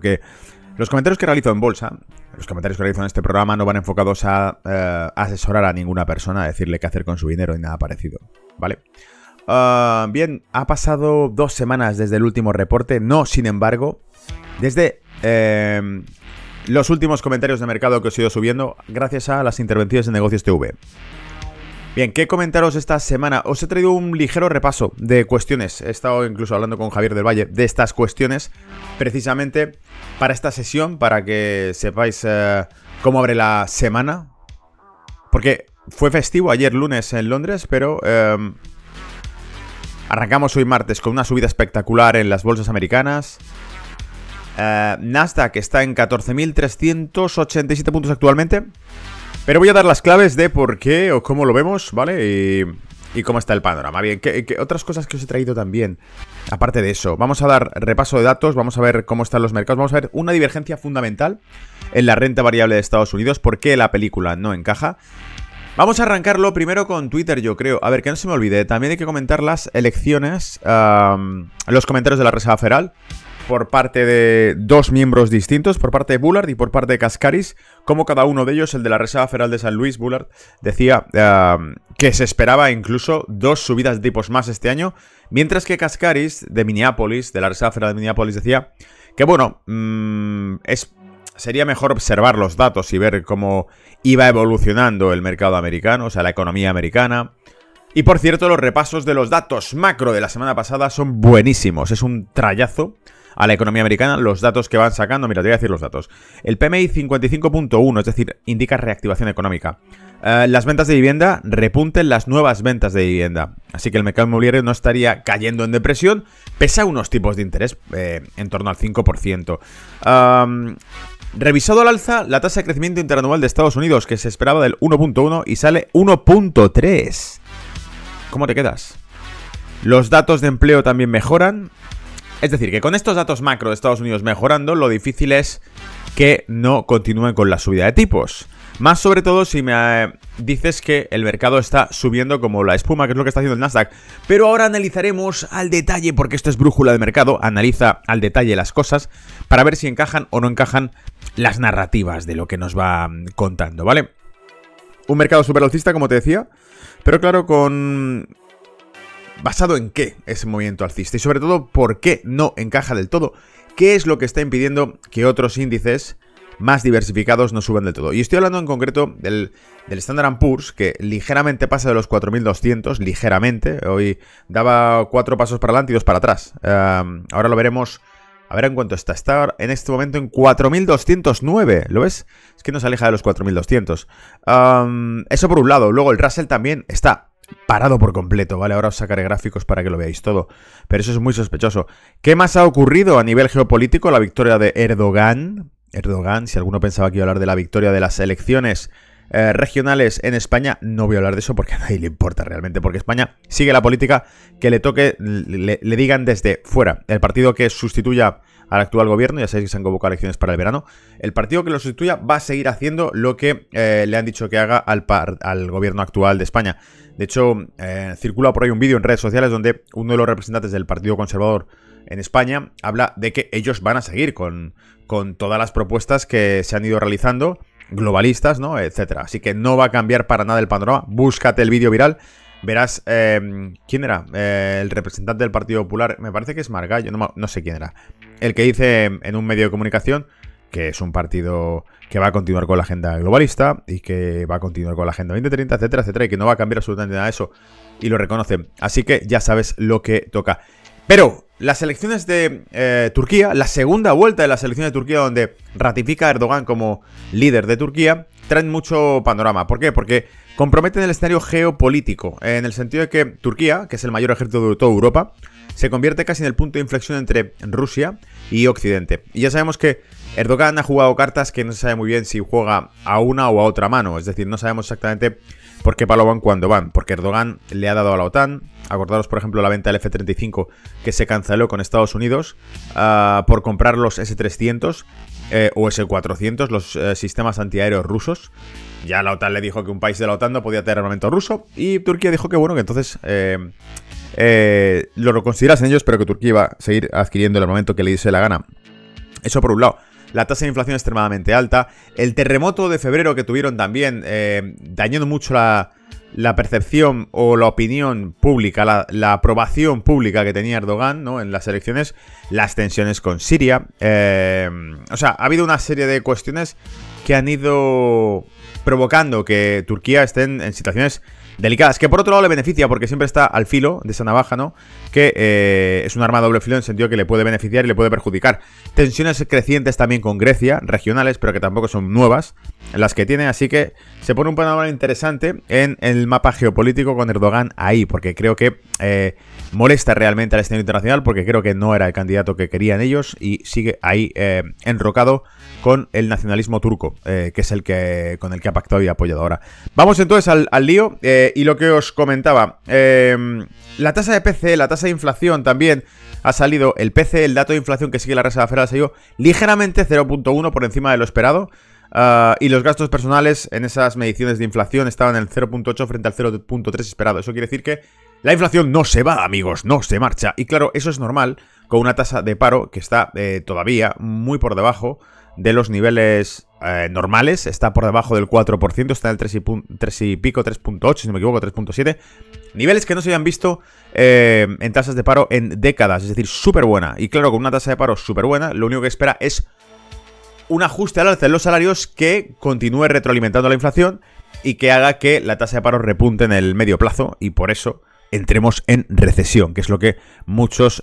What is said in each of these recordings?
que los comentarios que realizo en bolsa, los comentarios que realizo en este programa no van enfocados a eh, asesorar a ninguna persona, a decirle qué hacer con su dinero ni nada parecido, ¿vale? Ah, bien, ha pasado dos semanas desde el último reporte, no, sin embargo, desde em, los últimos comentarios de mercado que os he ido subiendo gracias a las intervenciones de Negocios TV. Bien, ¿qué comentaros esta semana? Os he traído un ligero repaso de cuestiones. He estado incluso hablando con Javier del Valle de estas cuestiones, precisamente para esta sesión, para que sepáis eh, cómo abre la semana. Porque fue festivo ayer lunes en Londres, pero em, arrancamos hoy martes con una subida espectacular en las bolsas americanas. Eh, Nasdaq está en 14.387 puntos actualmente. Pero voy a dar las claves de por qué o cómo lo vemos, ¿vale? Y, cómo está el panorama. Bien, ¿qué, otras cosas que os he traído también? Aparte de eso, vamos a dar repaso de datos, vamos a ver cómo están los mercados, vamos a ver una divergencia fundamental en la renta variable de Estados Unidos, por qué la película no encaja. Vamos a arrancarlo primero con Twitter, yo creo. A ver, que no se me olvide, también hay que comentar las elecciones, los comentarios de la Reserva Federal por parte de dos miembros distintos, por parte de Bullard y por parte de Cascaris, como cada uno de ellos, el de la Reserva Federal de San Luis, Bullard, decía eh, que se esperaba incluso dos subidas de tipos más este año, mientras que Cascaris, de Minneapolis, de la Reserva Federal de Minneapolis, decía que, bueno, mm, es, sería mejor observar los datos y ver cómo iba evolucionando el mercado americano, o sea, la economía americana. Y por cierto, los repasos de los datos macro de la semana pasada son buenísimos, es un trayazo a la economía americana, los datos que van sacando, mira, te voy a decir los datos. El PMI 55.1, es decir, indica reactivación económica. Eh, las ventas de vivienda repunten las nuevas ventas de vivienda. Así que el mercado inmobiliario no estaría cayendo en depresión, pese a unos tipos de interés eh, en torno al 5%. revisado al alza la tasa de crecimiento interanual de Estados Unidos, que se esperaba del 1.1 y sale 1.3. ¿Cómo te quedas? Los datos de empleo también mejoran. Es decir, que con estos datos macro de Estados Unidos mejorando, lo difícil es que no continúen con la subida de tipos. Más sobre todo si me eh, dices que el mercado está subiendo como la espuma, que es lo que está haciendo el Nasdaq. Pero ahora analizaremos al detalle, porque esto es brújula de mercado, analiza al detalle las cosas para ver si encajan o no encajan las narrativas de lo que nos va mm, contando, ¿vale? Un mercado super alcista, como te decía, pero claro, con ¿Basado en qué ese movimiento alcista? Y sobre todo, ¿por qué no encaja del todo? ¿Qué es lo que está impidiendo que otros índices más diversificados no suban del todo? Y estoy hablando en concreto del, del Standard Poor's, que ligeramente pasa de los 4.200, ligeramente. Hoy daba cuatro pasos para adelante y dos para atrás. ahora lo veremos... A ver en cuánto está. Está en este momento en 4.209. ¿Lo ves? Es que no se aleja de los 4.200. eso por un lado. Luego el Russell también está parado por completo, ¿vale? Ahora os sacaré gráficos para que lo veáis todo. Pero eso es muy sospechoso. ¿Qué más ha ocurrido a nivel geopolítico? La victoria de Erdogan. Erdogan, si alguno pensaba que iba a hablar de la victoria de las elecciones eh, regionales en España, no voy a hablar de eso porque a nadie le importa realmente, porque España sigue la política que le toque, le, digan desde fuera. El partido que sustituya al actual gobierno, ya sabéis que se han convocado elecciones para el verano, el partido que lo sustituya va a seguir haciendo lo que eh, le han dicho que haga al, al gobierno actual de España. De hecho, eh, circula por ahí un vídeo en redes sociales donde uno de los representantes del Partido Conservador en España habla de que ellos van a seguir con, con todas las propuestas que se han ido realizando, globalistas, ¿no? Etcétera. Así que no va a cambiar para nada el panorama. Búscate el vídeo viral. Verás, em, ¿quién era? Eh, el representante del Partido Popular, me parece que es Margallo, no, no sé quién era. El que dice en un medio de comunicación que es un partido que va a continuar con la agenda globalista y que va a continuar con la agenda 2030, etcétera, etcétera, y que no va a cambiar absolutamente nada de eso. Y lo reconocen. Así que ya sabes lo que toca. Pero las elecciones de eh, Turquía, la segunda vuelta de las elecciones de Turquía donde ratifica a Erdogan como líder de Turquía, traen mucho panorama. ¿Por qué? Porque comprometen el escenario geopolítico, en el sentido de que Turquía, que es el mayor ejército de toda Europa, se convierte casi en el punto de inflexión entre Rusia y Occidente. Y ya sabemos que Erdogan ha jugado cartas que no se sabe muy bien si juega a una o a otra mano, es decir, no sabemos exactamente por qué palo van cuando van, porque Erdogan le ha dado a la OTAN, acordaros por ejemplo la venta del F-35 que se canceló con Estados Unidos ah, por comprar los S-300 eh, o S-400, los eh, sistemas antiaéreos rusos. Ya la OTAN le dijo que un país de la OTAN no podía tener armamento ruso y Turquía dijo que bueno, que entonces... Eh, lo considerasen ellos, pero que Turquía iba a seguir adquiriendo el armamento que le diese la gana Eso por un lado. La tasa de inflación extremadamente alta. El terremoto de febrero que tuvieron también, eh, dañando mucho la, percepción o la opinión pública, la, aprobación pública que tenía Erdogan ¿no? en las elecciones, las tensiones con Siria. Eh, o sea, ha habido una serie de cuestiones que han ido provocando que Turquía esté en situaciones delicadas, que por otro lado le beneficia porque siempre está al filo de esa navaja, ¿no? Que eh, es un arma doble filo en el sentido que le puede beneficiar y le puede perjudicar. Tensiones crecientes también con Grecia, regionales, pero que tampoco son nuevas, las que tiene, así que se pone un panorama interesante en el mapa geopolítico con Erdogan ahí, porque creo que eh, molesta realmente al escenario internacional, porque creo que no era el candidato que querían ellos y sigue ahí eh, enrocado con el nacionalismo turco, que es el que con el que ha pactado y apoyado ahora. Vamos entonces al, al lío. Eh, y lo que os comentaba, em, la tasa de PC, la tasa de inflación también ha salido, el PC, el dato de inflación que sigue la Reserva Federal ha salido ligeramente 0.1 por encima de lo esperado. Ah, y los gastos personales en esas mediciones de inflación estaban en el 0.8 frente al 0.3 esperado. Eso quiere decir que la inflación no se va, amigos, no se marcha. Y claro, eso es normal con una tasa de paro que está eh, todavía muy por debajo de los niveles eh, normales, está por debajo del 4%, está en el 3 y, pico, 3.8, si no me equivoco, 3.7. Niveles que no se habían visto eh, en tasas de paro en décadas, es decir, súper buena. Y claro, con una tasa de paro súper buena, lo único que espera es un ajuste al alza en los salarios que continúe retroalimentando la inflación y que haga que la tasa de paro repunte en el medio plazo y por eso entremos en recesión, que es lo que muchos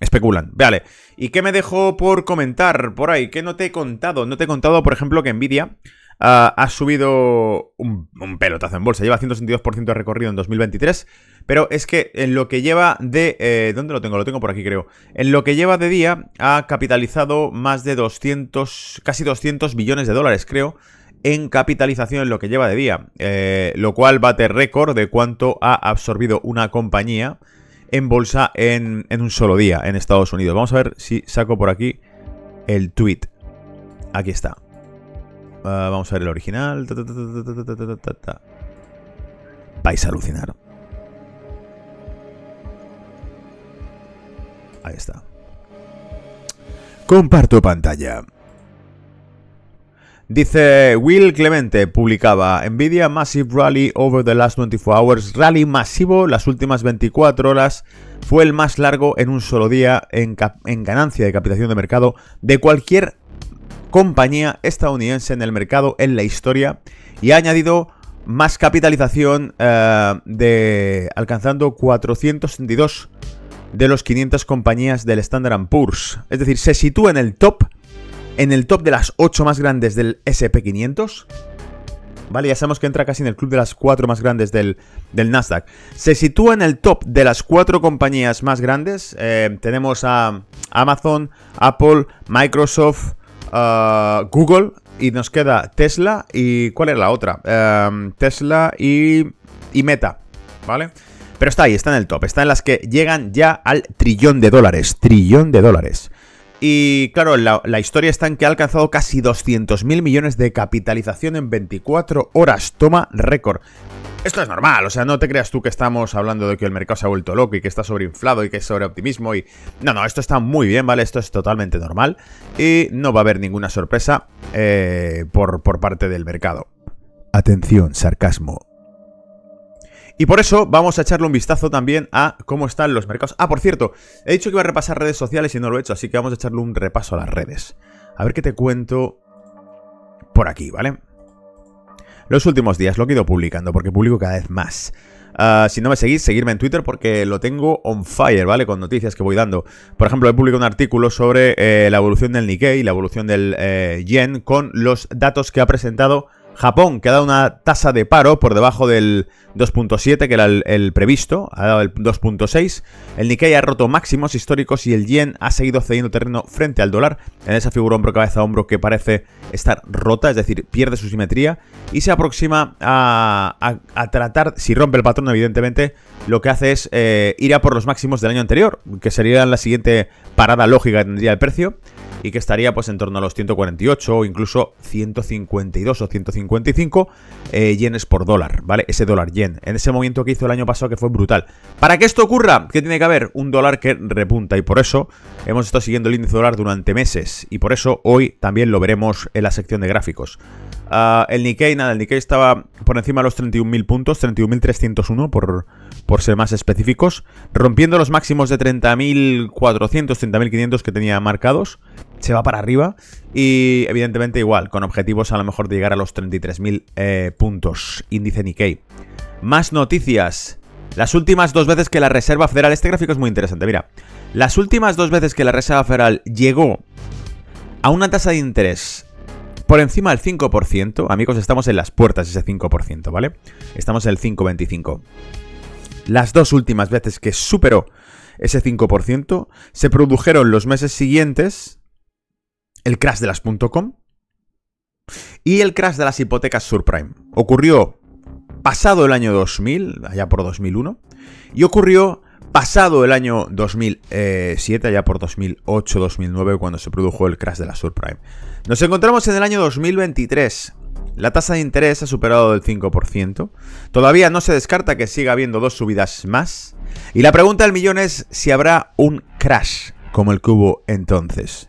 especulan. Vale, ¿y qué me dejo por comentar por ahí? ¿Qué no te he contado? No te he contado, por ejemplo, que Nvidia ah, ha subido un, pelotazo en bolsa. Lleva 162% de recorrido en 2023. Pero es que en lo que lleva de... Eh, ¿Dónde lo tengo? Lo tengo por aquí, creo. En lo que lleva de día ha capitalizado más de 200... Casi 200 billones de dólares, creo en capitalización en lo que lleva de día, eh, lo cual bate récord de cuánto ha absorbido una compañía en bolsa en, un solo día en Estados Unidos. Vamos a ver si saco por aquí el tweet. Aquí está. vamos a ver el original. Vais a alucinar. Ahí está. Comparto pantalla. Dice Will Clemente, publicaba Nvidia Massive Rally over the last 24 hours. Rally masivo las últimas 24 horas. Fue el más largo en un solo día en, ganancia de capitalización de mercado de cualquier compañía estadounidense en el mercado en la historia. Y ha añadido más capitalización eh, de alcanzando 462 de los 500 compañías del Standard Poor's. Es decir, se sitúa en el top en el top de las 8 más grandes del SP500. Vale, ya sabemos que entra casi en el club de las 4 más grandes del, Nasdaq. Se sitúa en el top de las 4 compañías más grandes. Eh, tenemos a Amazon, Apple, Microsoft, uh, Google. Y nos queda Tesla y... ¿Cuál era la otra? Um, Tesla y, y Meta. ¿Vale? Pero está ahí, está en el top. Está en las que llegan ya al trillón de dólares. Trillón de dólares. Y claro, la, historia está en que ha alcanzado casi 200.000 millones de capitalización en 24 horas. Toma récord. Esto es normal, o sea, no te creas tú que estamos hablando de que el mercado se ha vuelto loco y que está sobreinflado y que es sobreoptimismo y... No, no, esto está muy bien, ¿vale? Esto es totalmente normal y no va a haber ninguna sorpresa eh, por, por parte del mercado. Atención, sarcasmo. Y por eso vamos a echarle un vistazo también a cómo están los mercados. Ah, por cierto, he dicho que iba a repasar redes sociales y no lo he hecho, así que vamos a echarle un repaso a las redes. A ver qué te cuento por aquí, ¿vale? Los últimos días lo he ido publicando porque publico cada vez más. Ah, si no me seguís, seguirme en Twitter porque lo tengo on fire, ¿vale? Con noticias que voy dando. Por ejemplo, he publicado un artículo sobre eh, la evolución del Nikkei, la evolución del eh, yen, con los datos que ha presentado Japón, que ha dado una tasa de paro por debajo del 2.7, que era el, previsto, ha dado el 2.6. El Nikkei ha roto máximos históricos y el yen ha seguido cediendo terreno frente al dólar, en esa figura hombro-cabeza-hombro que parece estar rota, es decir, pierde su simetría y se aproxima a, tratar, si rompe el patrón, evidentemente, lo que hace es eh, ir a por los máximos del año anterior, que sería la siguiente parada lógica que tendría el precio. Y que estaría pues en torno a los 148 o incluso 152 o 155 eh, yenes por dólar, ¿vale? Ese dólar yen. En ese momento que hizo el año pasado que fue brutal. Para que esto ocurra, ¿qué tiene que haber? Un dólar que repunta y por eso hemos estado siguiendo el índice dólar durante meses y por eso hoy también lo veremos en la sección de gráficos. Ah, el Nikkei, nada, el Nikkei estaba por encima de los 31.000 puntos, 31.301 por, por ser más específicos, rompiendo los máximos de 30.400, 30.500 que tenía marcados, se va para arriba y evidentemente igual, con objetivos a lo mejor de llegar a los 33.000 eh, puntos, índice Nikkei. Más noticias. Las últimas dos veces que la Reserva Federal, este gráfico es muy interesante, mira, las últimas dos veces que la Reserva Federal llegó a una tasa de interés por encima del 5%, amigos, estamos en las puertas ese 5%, ¿vale? Estamos en el 5,25. Las dos últimas veces que superó ese 5%, se produjeron los meses siguientes el crash de las .com y el crash de las hipotecas subprime. Ocurrió pasado el año 2000, allá por 2001, y ocurrió pasado el año 2007, allá por 2008-2009, cuando se produjo el crash de la subprime. Nos encontramos en el año 2023. La tasa de interés ha superado el 5%. Todavía no se descarta que siga habiendo dos subidas más. Y la pregunta del millón es si habrá un crash como el que hubo entonces.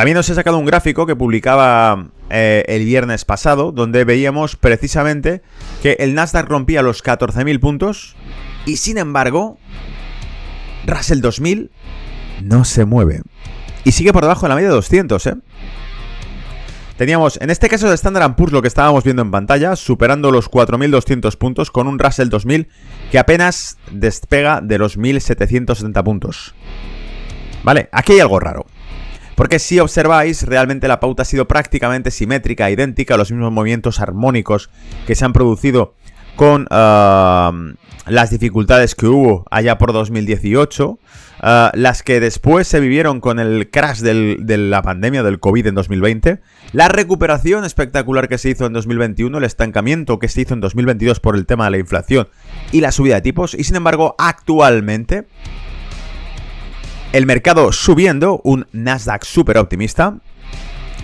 También os he sacado un gráfico que publicaba eh, el viernes pasado, donde veíamos precisamente que el Nasdaq rompía los 14.000 puntos y sin embargo, Russell 2000 no se mueve. Y sigue por debajo de la media de 200, ¿eh? Teníamos, en este caso de Standard Poor's, lo que estábamos viendo en pantalla, superando los 4.200 puntos con un Russell 2000 que apenas despega de los 1.770 puntos. Vale, aquí hay algo raro. Porque si observáis, realmente la pauta ha sido prácticamente simétrica, idéntica, los mismos movimientos armónicos que se han producido con ah, las dificultades que hubo allá por 2018. Ah, las que después se vivieron con el crash de la pandemia del COVID en 2020, la recuperación espectacular que se hizo en 2021, el estancamiento que se hizo en 2022 por el tema de la inflación y la subida de tipos, y sin embargo actualmente el mercado subiendo, un Nasdaq súper optimista,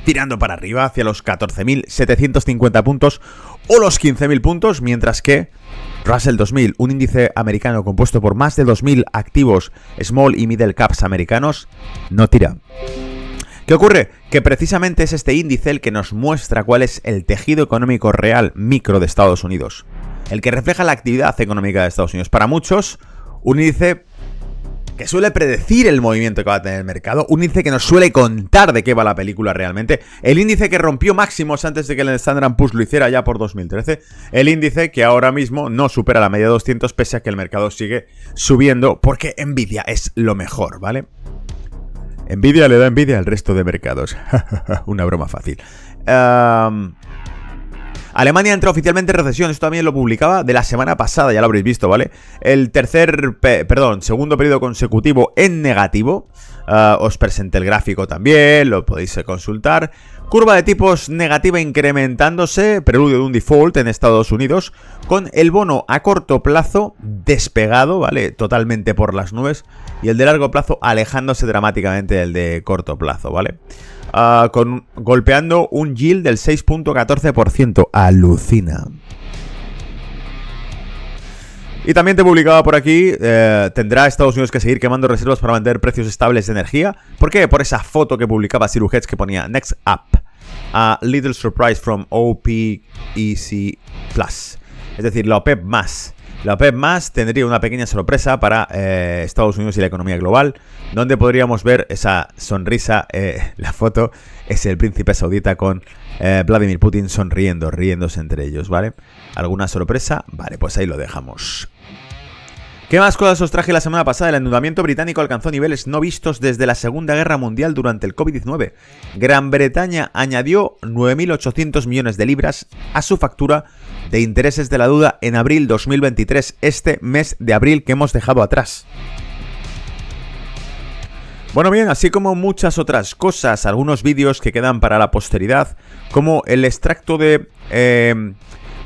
tirando para arriba hacia los 14.750 puntos o los 15.000 puntos, mientras que Russell 2000, un índice americano compuesto por más de 2.000 activos small y middle caps americanos, no tira. ¿Qué ocurre? Que precisamente es este índice el que nos muestra cuál es el tejido económico real micro de Estados Unidos, el que refleja la actividad económica de Estados Unidos. Para muchos, un índice que suele predecir el movimiento que va a tener el mercado, un índice que nos suele contar de qué va la película realmente, el índice que rompió máximos antes de que el Standard Poor's lo hiciera ya por 2013, el índice que ahora mismo no supera la media de 200 pese a que el mercado sigue subiendo porque Nvidia es lo mejor, ¿vale? Nvidia le da envidia al resto de mercados. Una broma fácil. Alemania entra oficialmente en recesión, esto también lo publicaba de la semana pasada, ya lo habréis visto, ¿vale? El tercer, perdón, segundo periodo consecutivo en negativo. Ah, os presenté el gráfico también, lo podéis consultar. Curva de tipos negativa incrementándose, preludio de un default en Estados Unidos, con el bono a corto plazo despegado, ¿vale? Totalmente por las nubes, y el de largo plazo alejándose dramáticamente del de corto plazo, ¿vale? Ah, con, golpeando un yield del 6.14%. Alucina. Y también te publicaba por aquí, eh, tendrá Estados Unidos que seguir quemando reservas para mantener precios estables de energía. ¿Por qué? Por esa foto que publicaba Siruhets que ponía Next Up. A little surprise from OPEC Plus. Es decir, la OPEP más. La OPEP más tendría una pequeña sorpresa para eh, Estados Unidos y la economía global, donde podríamos ver esa sonrisa. Eh, la foto es el príncipe saudita con Vladimir Putin sonriendo, riéndose entre ellos, ¿vale? ¿Alguna sorpresa? Vale, pues ahí lo dejamos. ¿Qué más cosas os traje la semana pasada? El endeudamiento británico alcanzó niveles no vistos desde la Segunda Guerra Mundial durante el COVID-19. Gran Bretaña añadió 9.800 millones de libras a su factura de intereses de la duda en abril 2023, este mes de abril que hemos dejado atrás. Bueno bien, así como muchas otras cosas, algunos vídeos que quedan para la posteridad, como el extracto de... Eh,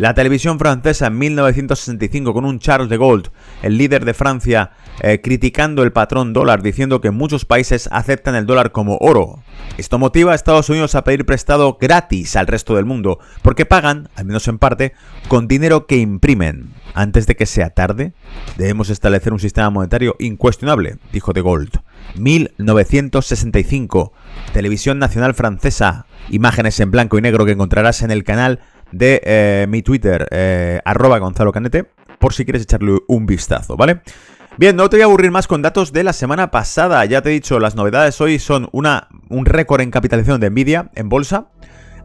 La televisión francesa en 1965 con un Charles de Gaulle, el líder de Francia, eh, criticando el patrón dólar, diciendo que muchos países aceptan el dólar como oro. Esto motiva a Estados Unidos a pedir prestado gratis al resto del mundo, porque pagan, al menos en parte, con dinero que imprimen. Antes de que sea tarde, debemos establecer un sistema monetario incuestionable, dijo de Gaulle. 1965, Televisión Nacional Francesa, imágenes en blanco y negro que encontrarás en el canal de eh, mi Twitter, eh, arroba Gonzalo Canete, por si quieres echarle un vistazo, ¿vale? Bien, no te voy a aburrir más con datos de la semana pasada. Ya te he dicho, las novedades hoy son una, un récord en capitalización de Nvidia en bolsa,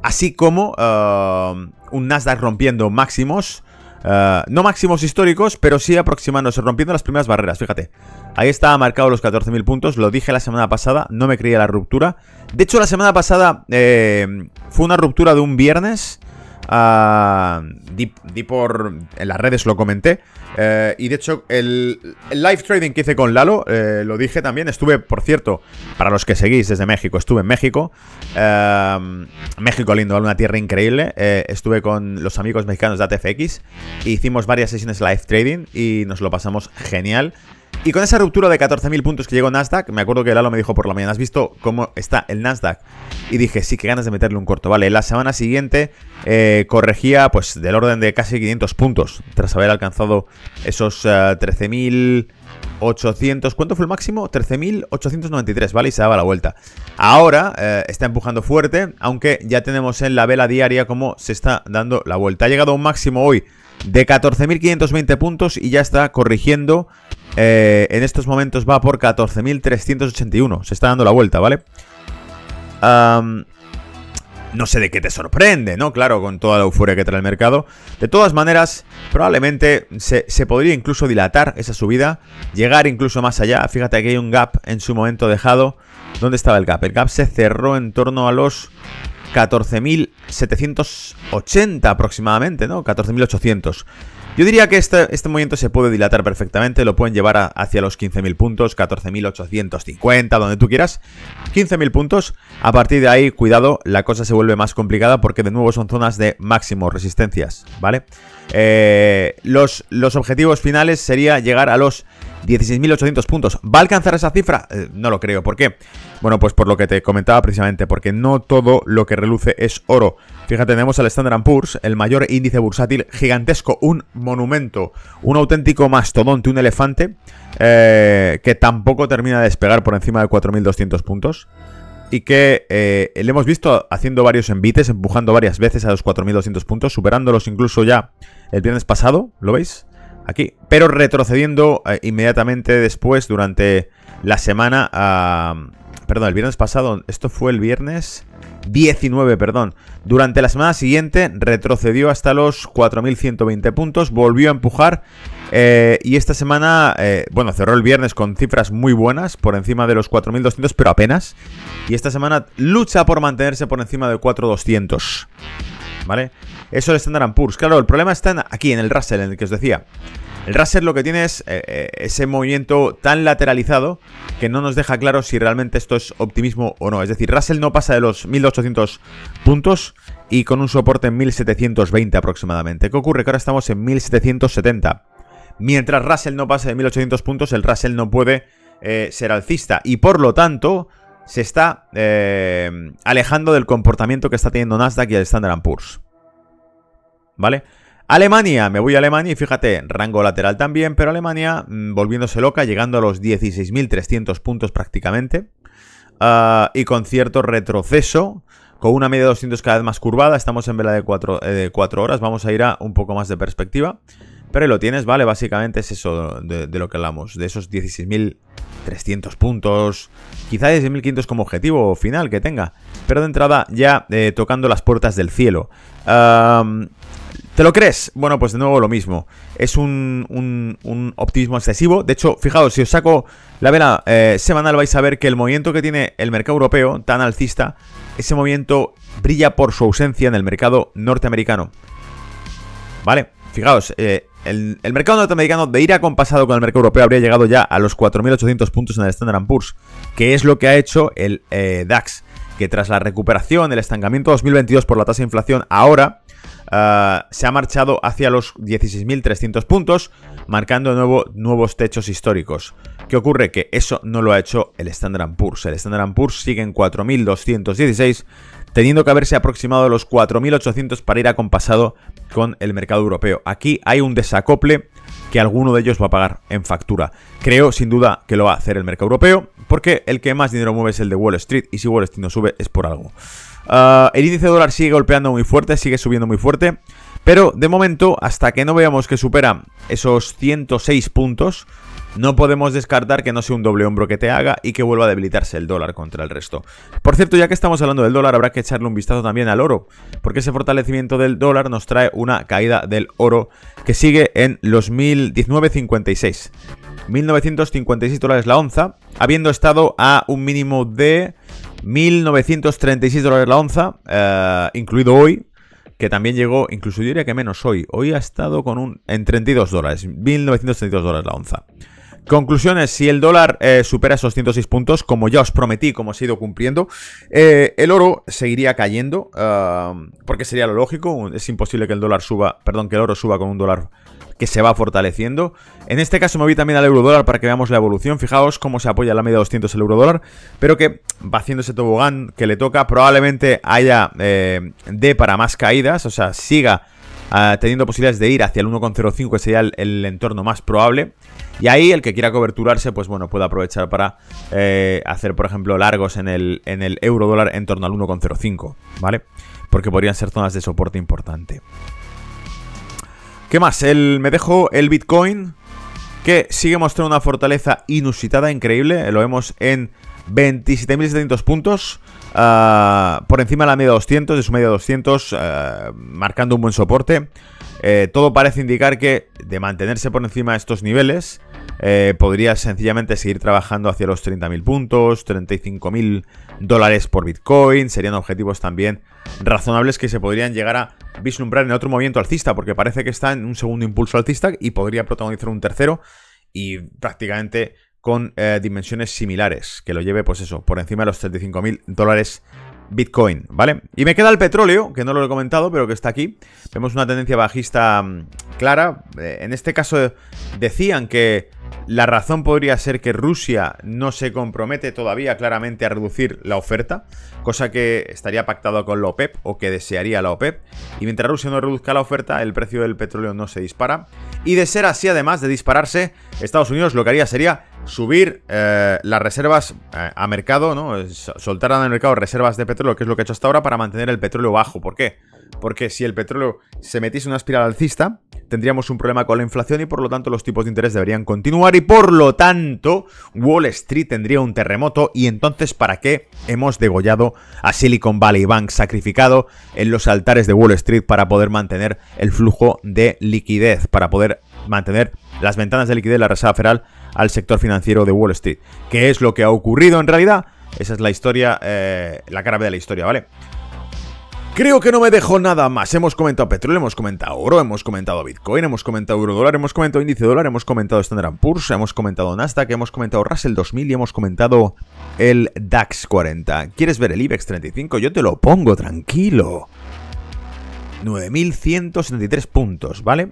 así como uh, un Nasdaq rompiendo máximos. No máximos históricos, pero sí aproximándose, rompiendo las primeras barreras, fíjate. Ahí estaba marcado los 14.000 puntos, lo dije la semana pasada, no me creía la ruptura. De hecho, la semana pasada eh, fue una ruptura de un viernes Uh, por. En las redes lo comenté. Eh, y de hecho, el, live trading que hice con Lalo, eh, lo dije también. Estuve, por cierto, para los que seguís desde México, estuve en México. Eh, México lindo, una tierra increíble. estuve con los amigos mexicanos de ATFX. Hicimos varias sesiones live trading y nos lo pasamos genial. Y con esa ruptura de 14.000 puntos que llegó Nasdaq, me acuerdo que Lalo me dijo por la mañana, ¿has visto cómo está el Nasdaq? Y dije, sí, que ganas de meterle un corto. Vale, la semana siguiente eh, corregía pues del orden de casi 500 puntos, tras haber alcanzado esos 13.800... Eh, ¿Cuánto fue el máximo? 13.893, ¿vale? Y se daba la vuelta. Ahora eh, está empujando fuerte, aunque ya tenemos en la vela diaria cómo se está dando la vuelta. Ha llegado a un máximo hoy de 14.520 puntos y ya está corrigiendo eh, en estos momentos va por 14.381. Se está dando la vuelta, ¿vale? no sé de qué te sorprende, ¿no? Claro, con toda la euforia que trae el mercado. De todas maneras, probablemente se, podría incluso dilatar esa subida, llegar incluso más allá. Fíjate que hay un gap en su momento dejado. ¿Dónde estaba el gap? El gap se cerró en torno a los 14.780 aproximadamente, ¿no? 14.800. Yo diría que este, este movimiento se puede dilatar perfectamente, lo pueden llevar hacia los 15.000 puntos, 14.850, donde tú quieras. 15.000 puntos, a partir de ahí, cuidado, la cosa se vuelve más complicada porque de nuevo son zonas de máximo resistencias, ¿vale? Eh, los, los objetivos finales sería llegar a los 16.800 puntos. ¿Va a alcanzar esa cifra? Eh, no lo creo. ¿Por qué? Bueno, pues por lo que te comentaba precisamente, porque no todo lo que reluce es oro. Fíjate, tenemos al Standard Poor's, el mayor índice bursátil gigantesco, un monumento, un auténtico mastodonte, un elefante, eh, que tampoco termina de despegar por encima de 4.200 puntos y que eh, le hemos visto haciendo varios envites, empujando varias veces a los 4.200 puntos, superándolos incluso ya el viernes pasado, ¿lo veis? Aquí, pero retrocediendo eh, inmediatamente después durante la semana, perdón, el viernes pasado, esto fue el viernes 19, perdón. Durante la semana siguiente retrocedió hasta los 4.120 puntos, volvió a empujar eh, y esta semana, eh, bueno, cerró el viernes con cifras muy buenas, por encima de los 4.200, pero apenas. Y esta semana lucha por mantenerse por encima de 4.200. ¿Vale? Eso es el Standard Poor's. Claro, el problema está aquí, en el Russell, en el que os decía. El Russell lo que tiene es eh, eh, ese movimiento tan lateralizado que no nos deja claro si realmente esto es optimismo o no. Es decir, Russell no pasa de los 1800 puntos y con un soporte en 1720 aproximadamente. ¿Qué ocurre? Que ahora estamos en 1770. Mientras Russell no pasa de 1800 puntos, el Russell no puede eh, ser alcista y por lo tanto se está alejando del comportamiento que está teniendo Nasdaq y el Standard Poor's. ¿Vale? Alemania, me voy a Alemania y fíjate, rango lateral también, pero Alemania mm, volviéndose loca, llegando a los 16.300 puntos prácticamente. Ah, y con cierto retroceso, con una media de 200 cada vez más curvada, estamos en vela de 4, eh, horas, vamos a ir a un poco más de perspectiva. Pero lo tienes, ¿vale? Básicamente es eso de, lo que hablamos, de esos 16.300 puntos, quizá 16.500 como objetivo final que tenga, pero de entrada ya eh, tocando las puertas del cielo. ¿Te lo crees? Bueno, pues de nuevo lo mismo. Es un, optimismo excesivo. De hecho, fijaos, si os saco la vela eh, semanal vais a ver que el movimiento que tiene el mercado europeo, tan alcista, ese movimiento brilla por su ausencia en el mercado norteamericano. ¿Vale? Fijaos, eh, el, mercado norteamericano de ir acompasado con el mercado europeo habría llegado ya a los 4.800 puntos en el Standard Poor's, que es lo que ha hecho el eh, DAX, que tras la recuperación, el estancamiento 2022 por la tasa de inflación, ahora ah, se ha marchado hacia los 16.300 puntos, marcando nuevo, nuevos techos históricos. ¿Qué ocurre? Que eso no lo ha hecho el Standard Poor's. El Standard Poor's sigue en 4.216, teniendo que haberse aproximado a los 4.800 para ir acompasado con el mercado europeo. Aquí hay un desacople que alguno de ellos va a pagar en factura. Creo sin duda que lo va a hacer el mercado europeo, porque el que más dinero mueve es el de Wall Street, y si Wall Street no sube es por algo. Ah, el índice dólar sigue golpeando muy fuerte, sigue subiendo muy fuerte, pero de momento, hasta que no veamos que supera esos 106 puntos, no podemos descartar que no sea un doble hombro que te haga y que vuelva a debilitarse el dólar contra el resto. Por cierto, ya que estamos hablando del dólar, habrá que echarle un vistazo también al oro, porque ese fortalecimiento del dólar nos trae una caída del oro que sigue en los 1956. 1956 dólares la onza, habiendo estado a un mínimo de 1936 dólares la onza, eh, incluido hoy, que también llegó, incluso yo diría que menos hoy. Hoy ha estado con un en 32 dólares, 1932 dólares la onza. Conclusiones, si el dólar eh, supera esos 106 puntos, como ya os prometí, como he ido cumpliendo, eh, el oro seguiría cayendo, ah, porque sería lo lógico, es imposible que el dólar suba, perdón, que el oro suba con un dólar que se va fortaleciendo. En este caso me voy también al euro dólar para que veamos la evolución. Fijaos cómo se apoya la media de 200 el euro dólar, pero que va haciendo ese tobogán que le toca. Probablemente haya eh, de para más caídas, o sea, siga ah, teniendo posibilidades de ir hacia el 1,05, que sería el entorno más probable. Y ahí el que quiera coberturarse, pues bueno, puede aprovechar para eh, hacer, por ejemplo, largos en el, en el euro dólar en torno al 1,05, ¿vale? Porque podrían ser zonas de soporte importante. ¿Qué más? El, me dejo el Bitcoin, que sigue mostrando una fortaleza inusitada, increíble. Lo vemos en 27.700 puntos. Ah, por encima de la media 200, de su media 200, ah, marcando un buen soporte. Eh, todo parece indicar que de mantenerse por encima de estos niveles, eh, podría sencillamente seguir trabajando hacia los 30.000 puntos, 35.000 dólares por Bitcoin. Serían objetivos también razonables que se podrían llegar a vislumbrar en otro movimiento alcista, porque parece que está en un segundo impulso alcista y podría protagonizar un tercero y prácticamente con eh, dimensiones similares, que lo lleve, pues eso, por encima de los 35.000 dólares Bitcoin, ¿vale? Y me queda el petróleo, que no lo he comentado, pero que está aquí. Vemos una tendencia bajista mm, clara. Eh, en este caso decían que la razón podría ser que Rusia no se compromete todavía claramente a reducir la oferta, cosa que estaría pactado con la OPEP o que desearía la OPEP. Y mientras Rusia no reduzca la oferta, el precio del petróleo no se dispara. Y de ser así, además de dispararse, Estados Unidos lo que haría sería subir eh, las reservas eh, a mercado, ¿no? Soltar al mercado reservas de petróleo, que es lo que ha hecho hasta ahora, para mantener el petróleo bajo. ¿Por qué? Porque si el petróleo se metiese en una espiral alcista, tendríamos un problema con la inflación y por lo tanto los tipos de interés deberían continuar y por lo tanto Wall Street tendría un terremoto y entonces ¿para qué hemos degollado a Silicon Valley Bank sacrificado en los altares de Wall Street para poder mantener el flujo de liquidez, para poder mantener las ventanas de liquidez de la Reserva Federal al sector financiero de Wall Street. ¿Qué es lo que ha ocurrido en realidad? Esa es la historia, eh, la cara de la historia, ¿vale? Creo que no me dejo nada más. Hemos comentado petróleo, hemos comentado oro, hemos comentado Bitcoin, hemos comentado euro dólar, hemos comentado índice dólar, hemos comentado Standard Poor's, hemos comentado Nasdaq, hemos comentado Russell 2000 y hemos comentado el DAX 40. ¿Quieres ver el IBEX 35? Yo te lo pongo, tranquilo. 9.173 puntos, ¿vale?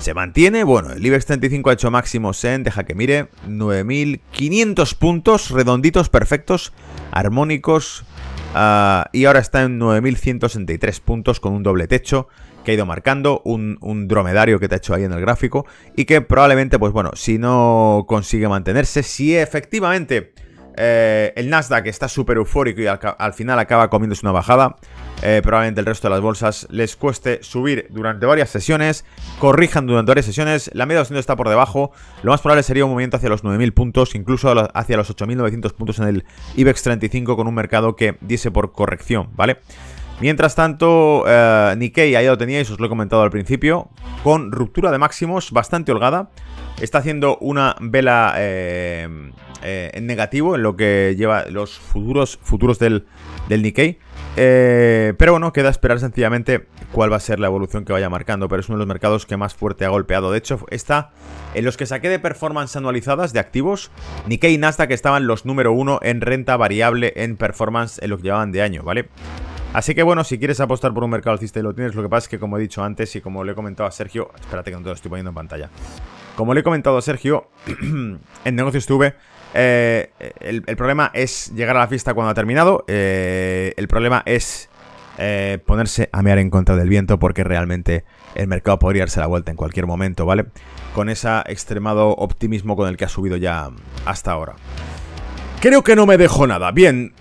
Se mantiene, bueno, el IBEX 35 ha hecho máximos en, deja que mire, 9.500 puntos, redonditos, perfectos, armónicos, uh, y ahora está en 9.163 puntos con un doble techo que ha ido marcando, un, dromedario que te ha hecho ahí en el gráfico, y que probablemente, pues bueno, si no consigue mantenerse, si efectivamente eh, el Nasdaq está súper eufórico y al, final acaba comiéndose una bajada. Eh, probablemente el resto de las bolsas les cueste subir durante varias sesiones, corrijan durante varias sesiones, la media 200 está por debajo, lo más probable sería un movimiento hacia los 9.000 puntos, incluso hacia los 8.900 puntos en el IBEX 35 con un mercado que diese por corrección, ¿vale? Mientras tanto, eh, Nikkei, ahí lo teníais, os lo he comentado al principio, con ruptura de máximos bastante holgada, está haciendo una vela eh, en negativo en lo que lleva los futuros, futuros del, del Nikkei. Eh, pero bueno, queda esperar sencillamente cuál va a ser la evolución que vaya marcando. Pero es uno de los mercados que más fuerte ha golpeado. De hecho, está en los que saqué de performance anualizadas de activos. Nikkei y Nasdaq estaban los número uno en renta variable en performance en lo que llevaban de año, ¿vale? Así que bueno, si quieres apostar por un mercado alcista y lo tienes, lo que pasa es que como he dicho antes y como le he comentado a Sergio, espérate que no te lo estoy poniendo en pantalla. Como le he comentado a Sergio, en negocios tuve, eh, el, problema es llegar a la fiesta cuando ha terminado, eh, el problema es eh, ponerse a mear en contra del viento porque realmente el mercado podría darse la vuelta en cualquier momento, ¿vale? Con ese extremado optimismo con el que ha subido ya hasta ahora. Creo que no me dejo nada. Bien,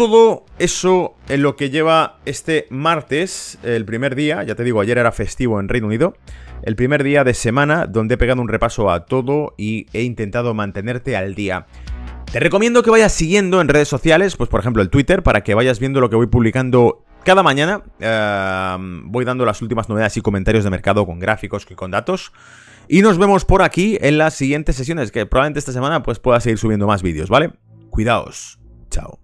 todo eso en lo que lleva este martes, el primer día, ya te digo, ayer era festivo en Reino Unido, el primer día de semana donde he pegado un repaso a todo y he intentado mantenerte al día. Te recomiendo que vayas siguiendo en redes sociales, pues por ejemplo el Twitter, para que vayas viendo lo que voy publicando cada mañana. Em, voy dando las últimas novedades y comentarios de mercado con gráficos y con datos. Y nos vemos por aquí en las siguientes sesiones, que probablemente esta semana pues pueda seguir subiendo más vídeos, ¿vale? Cuidaos. Chao.